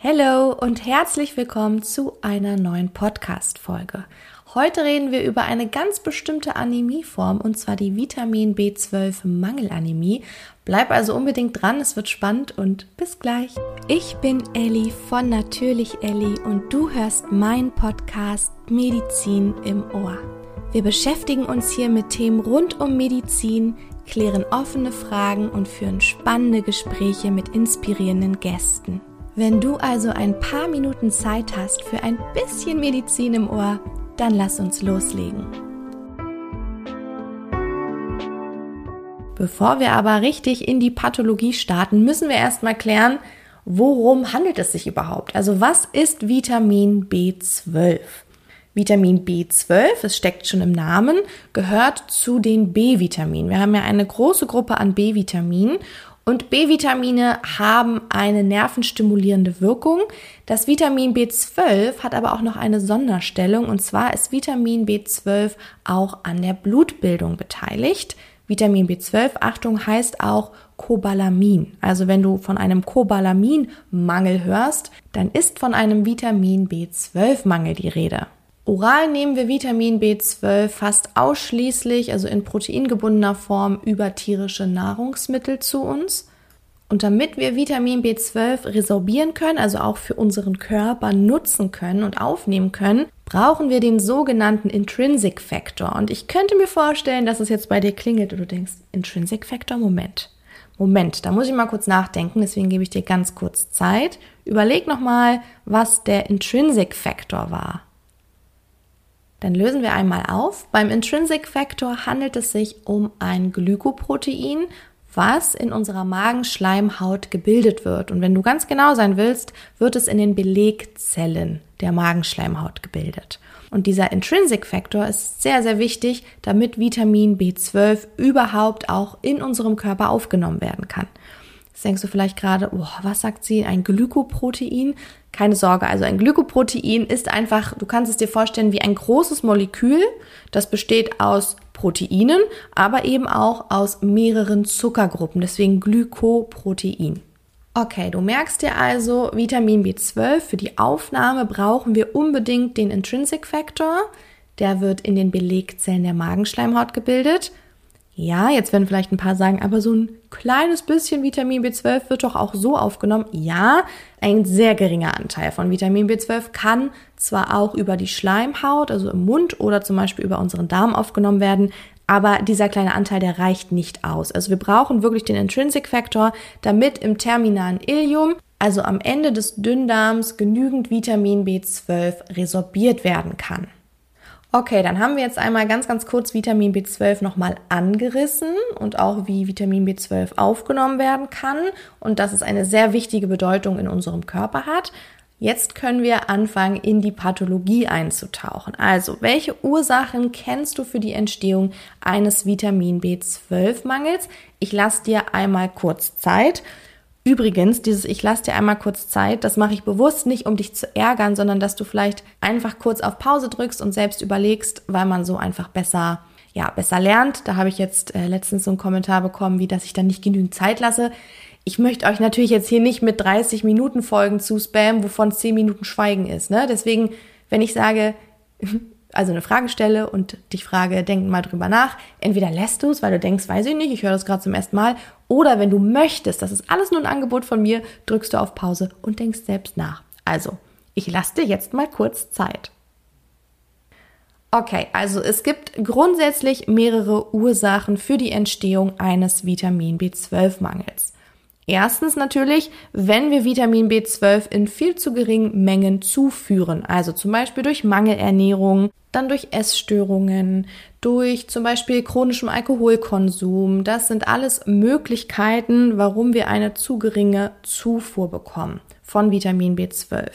Hallo und herzlich willkommen zu einer neuen Podcast-Folge. Heute reden wir über eine ganz bestimmte Anämieform und zwar die Vitamin B12 Mangelanämie. Bleib also unbedingt dran, es wird spannend und bis gleich. Ich bin Elli von Natürlich Elli und du hörst meinen Podcast Medizin im Ohr. Wir beschäftigen uns hier mit Themen rund um Medizin, klären offene Fragen und führen spannende Gespräche mit inspirierenden Gästen. Wenn du also ein paar Minuten Zeit hast für ein bisschen Medizin im Ohr, dann lass uns loslegen. Bevor wir aber richtig in die Pathologie starten, müssen wir erstmal klären, worum handelt es sich überhaupt? Also was ist Vitamin B12? Vitamin B12, es steckt schon im Namen, gehört zu den B-Vitaminen. Wir haben ja eine große Gruppe an B-Vitaminen und B-Vitamine haben eine nervenstimulierende Wirkung. Das Vitamin B12 hat aber auch noch eine Sonderstellung und zwar ist Vitamin B12 auch an der Blutbildung beteiligt. Vitamin B12, Achtung, heißt auch Cobalamin. Also wenn du von einem Cobalaminmangel hörst, dann ist von einem Vitamin B12-Mangel die Rede. Oral nehmen wir Vitamin B12 fast ausschließlich, also in proteingebundener Form, über tierische Nahrungsmittel zu uns. Und damit wir Vitamin B12 resorbieren können, also auch für unseren Körper nutzen können und aufnehmen können, brauchen wir den sogenannten Intrinsic Factor. Und ich könnte mir vorstellen, dass es jetzt bei dir klingelt und du denkst, Intrinsic Factor, Moment. Moment, da muss ich mal kurz nachdenken, deswegen gebe ich dir ganz kurz Zeit. Überleg nochmal, was der Intrinsic Factor war. Dann lösen wir einmal auf. Beim Intrinsic Factor handelt es sich um ein Glykoprotein, was in unserer Magenschleimhaut gebildet wird. Und wenn du ganz genau sein willst, wird es in den Belegzellen der Magenschleimhaut gebildet. Und dieser Intrinsic Factor ist sehr, sehr wichtig, damit Vitamin B12 überhaupt auch in unserem Körper aufgenommen werden kann. Jetzt denkst du vielleicht gerade, oh, was sagt sie, ein Glykoprotein? Keine Sorge, also ein Glykoprotein ist einfach, du kannst es dir vorstellen wie ein großes Molekül, das besteht aus Proteinen, aber eben auch aus mehreren Zuckergruppen, deswegen Glykoprotein. Okay, du merkst dir also, Vitamin B12 für die Aufnahme brauchen wir unbedingt den Intrinsic Factor. Der wird in den Belegzellen der Magenschleimhaut gebildet. Ja, jetzt werden vielleicht ein paar sagen, aber so ein kleines bisschen Vitamin B12 wird doch auch so aufgenommen. Ja, ein sehr geringer Anteil von Vitamin B12 kann zwar auch über die Schleimhaut, also im Mund oder zum Beispiel über unseren Darm aufgenommen werden, aber dieser kleine Anteil, der reicht nicht aus. Also wir brauchen wirklich den Intrinsic Factor, damit im terminalen Ilium, also am Ende des Dünndarms, genügend Vitamin B12 resorbiert werden kann. Okay, dann haben wir jetzt einmal ganz, ganz kurz Vitamin B12 nochmal angerissen und auch wie Vitamin B12 aufgenommen werden kann und dass es eine sehr wichtige Bedeutung in unserem Körper hat. Jetzt können wir anfangen, in die Pathologie einzutauchen. Also, welche Ursachen kennst du für die Entstehung eines Vitamin B12-Mangels? Ich lasse dir einmal kurz Zeit. Übrigens, dieses Ich lasse dir einmal kurz Zeit, das mache ich bewusst nicht, um dich zu ärgern, sondern dass du vielleicht einfach kurz auf Pause drückst und selbst überlegst, weil man so einfach besser, ja, besser lernt. Da habe ich jetzt äh, letztens so einen Kommentar bekommen, wie dass ich dann nicht genügend Zeit lasse. Ich möchte euch natürlich jetzt hier nicht mit 30 Minuten Folgen zu spammen, wovon 10 Minuten Schweigen ist. Ne? Deswegen, wenn ich sage, also eine Frage stelle und dich frage, denk mal drüber nach. Entweder lässt du es, weil du denkst, weiß ich nicht, ich höre das gerade zum ersten Mal. Oder wenn du möchtest, das ist alles nur ein Angebot von mir, drückst du auf Pause und denkst selbst nach. Also, ich lasse dir jetzt mal kurz Zeit. Okay, also es gibt grundsätzlich mehrere Ursachen für die Entstehung eines Vitamin B12-Mangels. Erstens natürlich, wenn wir Vitamin B12 in viel zu geringen Mengen zuführen, also zum Beispiel durch Mangelernährung, dann durch Essstörungen, durch zum Beispiel chronischem Alkoholkonsum. Das sind alles Möglichkeiten, warum wir eine zu geringe Zufuhr bekommen von Vitamin B12.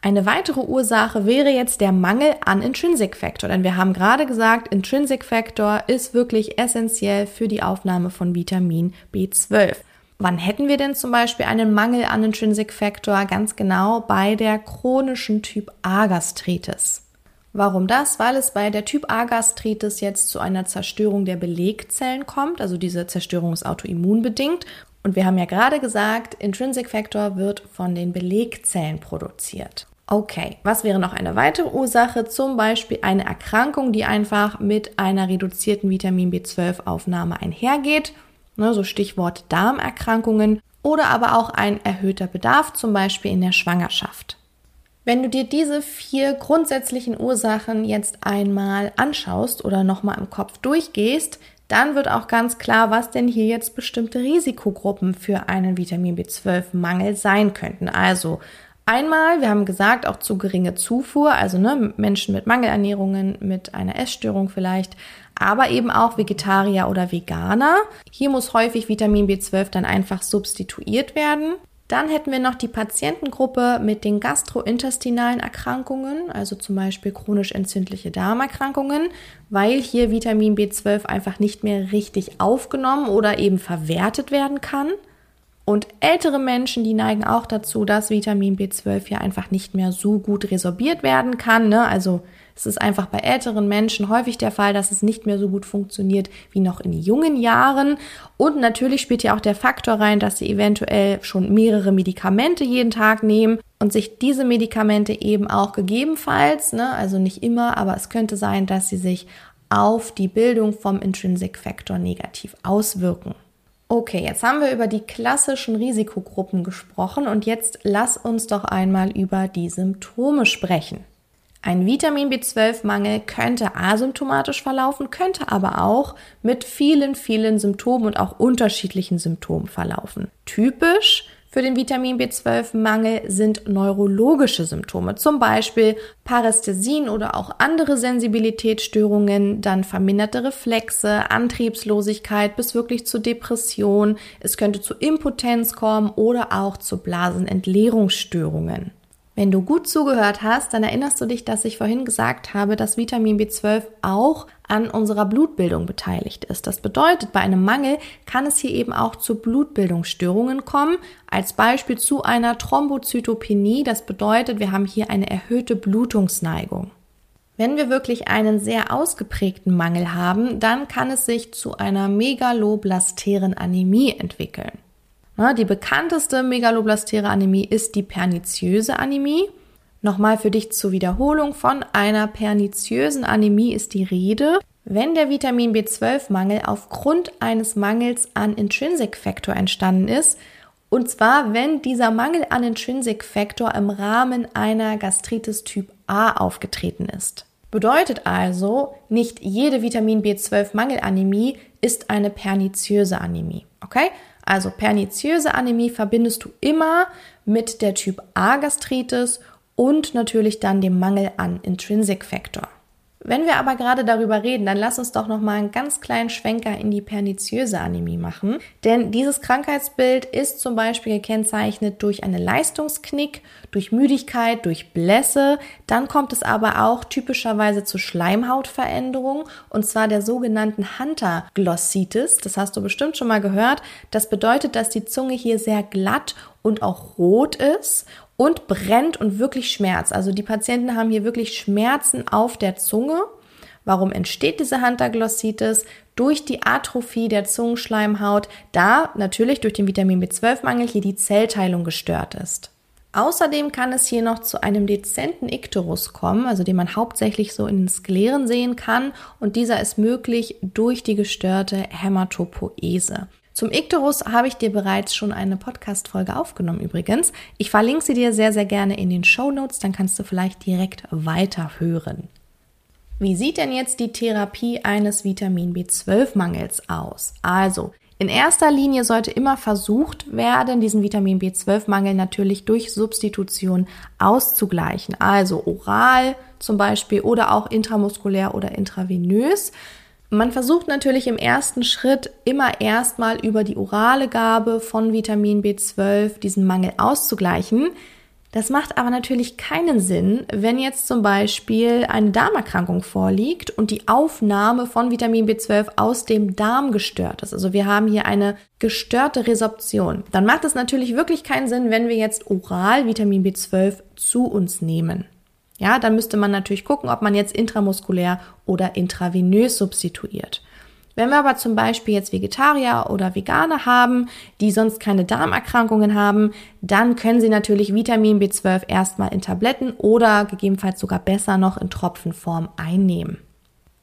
Eine weitere Ursache wäre jetzt der Mangel an Intrinsic Factor, denn wir haben gerade gesagt, Intrinsic Factor ist wirklich essentiell für die Aufnahme von Vitamin B12. Wann hätten wir denn zum Beispiel einen Mangel an Intrinsic Factor? Ganz genau bei der chronischen Typ A Gastritis. Warum das? Weil es bei der Typ A Gastritis jetzt zu einer Zerstörung der Belegzellen kommt. Also diese Zerstörung ist autoimmunbedingt. Und wir haben ja gerade gesagt, Intrinsic Factor wird von den Belegzellen produziert. Okay, was wäre noch eine weitere Ursache? Zum Beispiel eine Erkrankung, die einfach mit einer reduzierten Vitamin B12-Aufnahme einhergeht. Ne, so Stichwort Darmerkrankungen oder aber auch ein erhöhter Bedarf, zum Beispiel in der Schwangerschaft. Wenn du dir diese vier grundsätzlichen Ursachen jetzt einmal anschaust oder nochmal im Kopf durchgehst, dann wird auch ganz klar, was denn hier jetzt bestimmte Risikogruppen für einen Vitamin B12-Mangel sein könnten. Also Einmal, wir haben gesagt, auch zu geringe Zufuhr, also ne, Menschen mit Mangelernährungen, mit einer Essstörung vielleicht, aber eben auch Vegetarier oder Veganer. Hier muss häufig Vitamin B12 dann einfach substituiert werden. Dann hätten wir noch die Patientengruppe mit den gastrointestinalen Erkrankungen, also zum Beispiel chronisch entzündliche Darmerkrankungen, weil hier Vitamin B12 einfach nicht mehr richtig aufgenommen oder eben verwertet werden kann. Und ältere Menschen, die neigen auch dazu, dass Vitamin B12 ja einfach nicht mehr so gut resorbiert werden kann. Ne? Also es ist einfach bei älteren Menschen häufig der Fall, dass es nicht mehr so gut funktioniert wie noch in jungen Jahren. Und natürlich spielt ja auch der Faktor rein, dass sie eventuell schon mehrere Medikamente jeden Tag nehmen und sich diese Medikamente eben auch gegebenenfalls, ne, also nicht immer, aber es könnte sein, dass sie sich auf die Bildung vom Intrinsic Factor negativ auswirken. Okay, jetzt haben wir über die klassischen Risikogruppen gesprochen und jetzt lass uns doch einmal über die Symptome sprechen. Ein Vitamin B12-Mangel könnte asymptomatisch verlaufen, könnte aber auch mit vielen, vielen Symptomen und auch unterschiedlichen Symptomen verlaufen. Typisch für den Vitamin B12-Mangel sind neurologische Symptome, zum Beispiel Parästhesien oder auch andere Sensibilitätsstörungen, dann verminderte Reflexe, Antriebslosigkeit bis wirklich zu Depression. Es könnte zu Impotenz kommen oder auch zu Blasenentleerungsstörungen. Wenn du gut zugehört hast, dann erinnerst du dich, dass ich vorhin gesagt habe, dass Vitamin B12 auch an unserer Blutbildung beteiligt ist. Das bedeutet, bei einem Mangel kann es hier eben auch zu Blutbildungsstörungen kommen, als Beispiel zu einer Thrombozytopenie. Das bedeutet, wir haben hier eine erhöhte Blutungsneigung. Wenn wir wirklich einen sehr ausgeprägten Mangel haben, dann kann es sich zu einer megaloblasteren Anämie entwickeln. Die bekannteste megaloblastere Anämie ist die perniziöse Anämie. Nochmal für dich zur Wiederholung von einer perniziösen Anämie ist die Rede, wenn der Vitamin B12-Mangel aufgrund eines Mangels an Intrinsic Factor entstanden ist, und zwar wenn dieser Mangel an Intrinsic Factor im Rahmen einer Gastritis Typ A aufgetreten ist. Bedeutet also, nicht jede Vitamin B12-Mangelanämie ist eine perniziöse Anämie. Okay? Also perniziöse Anämie verbindest du immer mit der Typ A Gastritis und natürlich dann dem Mangel an Intrinsic Factor. Wenn wir aber gerade darüber reden, dann lass uns doch noch mal einen ganz kleinen Schwenker in die perniziöse Anämie machen. Denn dieses Krankheitsbild ist zum Beispiel gekennzeichnet durch eine Leistungsknick, durch Müdigkeit, durch Blässe. Dann kommt es aber auch typischerweise zu Schleimhautveränderungen und zwar der sogenannten Hunter-Glossitis. Das hast du bestimmt schon mal gehört. Das bedeutet, dass die Zunge hier sehr glatt und auch rot ist und brennt und wirklich schmerzt. Also die Patienten haben hier wirklich Schmerzen auf der Zunge. Warum entsteht diese Hunterglossitis? Durch die Atrophie der Zungenschleimhaut, da natürlich durch den Vitamin B12-Mangel hier die Zellteilung gestört ist. Außerdem kann es hier noch zu einem dezenten Ikterus kommen, also den man hauptsächlich so in den Skleren sehen kann und dieser ist möglich durch die gestörte Hämatopoese. Zum Ikterus habe ich dir bereits schon eine Podcast-Folge aufgenommen übrigens. Ich verlinke sie dir sehr, sehr gerne in den Show Notes, dann kannst du vielleicht direkt weiterhören. Wie sieht denn jetzt die Therapie eines Vitamin B12-Mangels aus? Also, in erster Linie sollte immer versucht werden, diesen Vitamin B12-Mangel natürlich durch Substitution auszugleichen. Also oral zum Beispiel oder auch intramuskulär oder intravenös. Man versucht natürlich im ersten Schritt immer erstmal über die orale Gabe von Vitamin B12 diesen Mangel auszugleichen. Das macht aber natürlich keinen Sinn, wenn jetzt zum Beispiel eine Darmerkrankung vorliegt und die Aufnahme von Vitamin B12 aus dem Darm gestört ist. Also wir haben hier eine gestörte Resorption. Dann macht es natürlich wirklich keinen Sinn, wenn wir jetzt oral Vitamin B12 zu uns nehmen. Ja, dann müsste man natürlich gucken, ob man jetzt intramuskulär oder intravenös substituiert. Wenn wir aber zum Beispiel jetzt Vegetarier oder Veganer haben, die sonst keine Darmerkrankungen haben, dann können Sie natürlich Vitamin B12 erstmal in Tabletten oder gegebenenfalls sogar besser noch in Tropfenform einnehmen.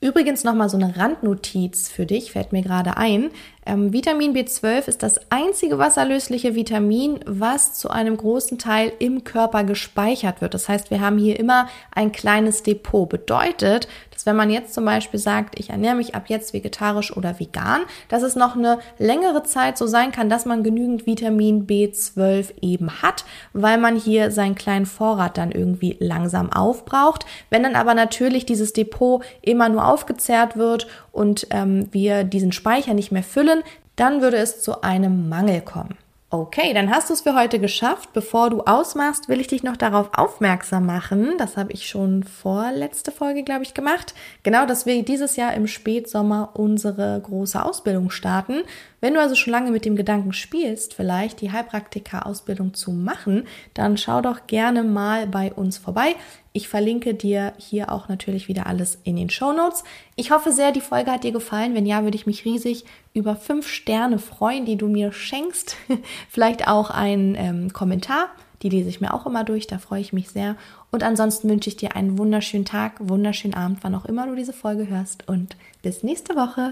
Übrigens nochmal so eine Randnotiz für dich, fällt mir gerade ein. Ähm, Vitamin B12 ist das einzige wasserlösliche Vitamin, was zu einem großen Teil im Körper gespeichert wird. Das heißt, wir haben hier immer ein kleines Depot. Bedeutet, dass wenn man jetzt zum Beispiel sagt, ich ernähre mich ab jetzt vegetarisch oder vegan, dass es noch eine längere Zeit so sein kann, dass man genügend Vitamin B12 eben hat, weil man hier seinen kleinen Vorrat dann irgendwie langsam aufbraucht. Wenn dann aber natürlich dieses Depot immer nur aufgezehrt wird und ähm, wir diesen Speicher nicht mehr füllen, dann würde es zu einem Mangel kommen. Okay, dann hast du es für heute geschafft. Bevor du ausmachst, will ich dich noch darauf aufmerksam machen. Das habe ich schon vorletzte Folge, glaube ich, gemacht. Genau, dass wir dieses Jahr im Spätsommer unsere große Ausbildung starten. Wenn du also schon lange mit dem Gedanken spielst, vielleicht die Heilpraktiker-Ausbildung zu machen, dann schau doch gerne mal bei uns vorbei. Ich verlinke dir hier auch natürlich wieder alles in den Show Notes. Ich hoffe sehr, die Folge hat dir gefallen. Wenn ja, würde ich mich riesig über fünf Sterne freuen, die du mir schenkst. Vielleicht auch einen ähm, Kommentar. Die lese ich mir auch immer durch. Da freue ich mich sehr. Und ansonsten wünsche ich dir einen wunderschönen Tag, wunderschönen Abend, wann auch immer du diese Folge hörst. Und bis nächste Woche.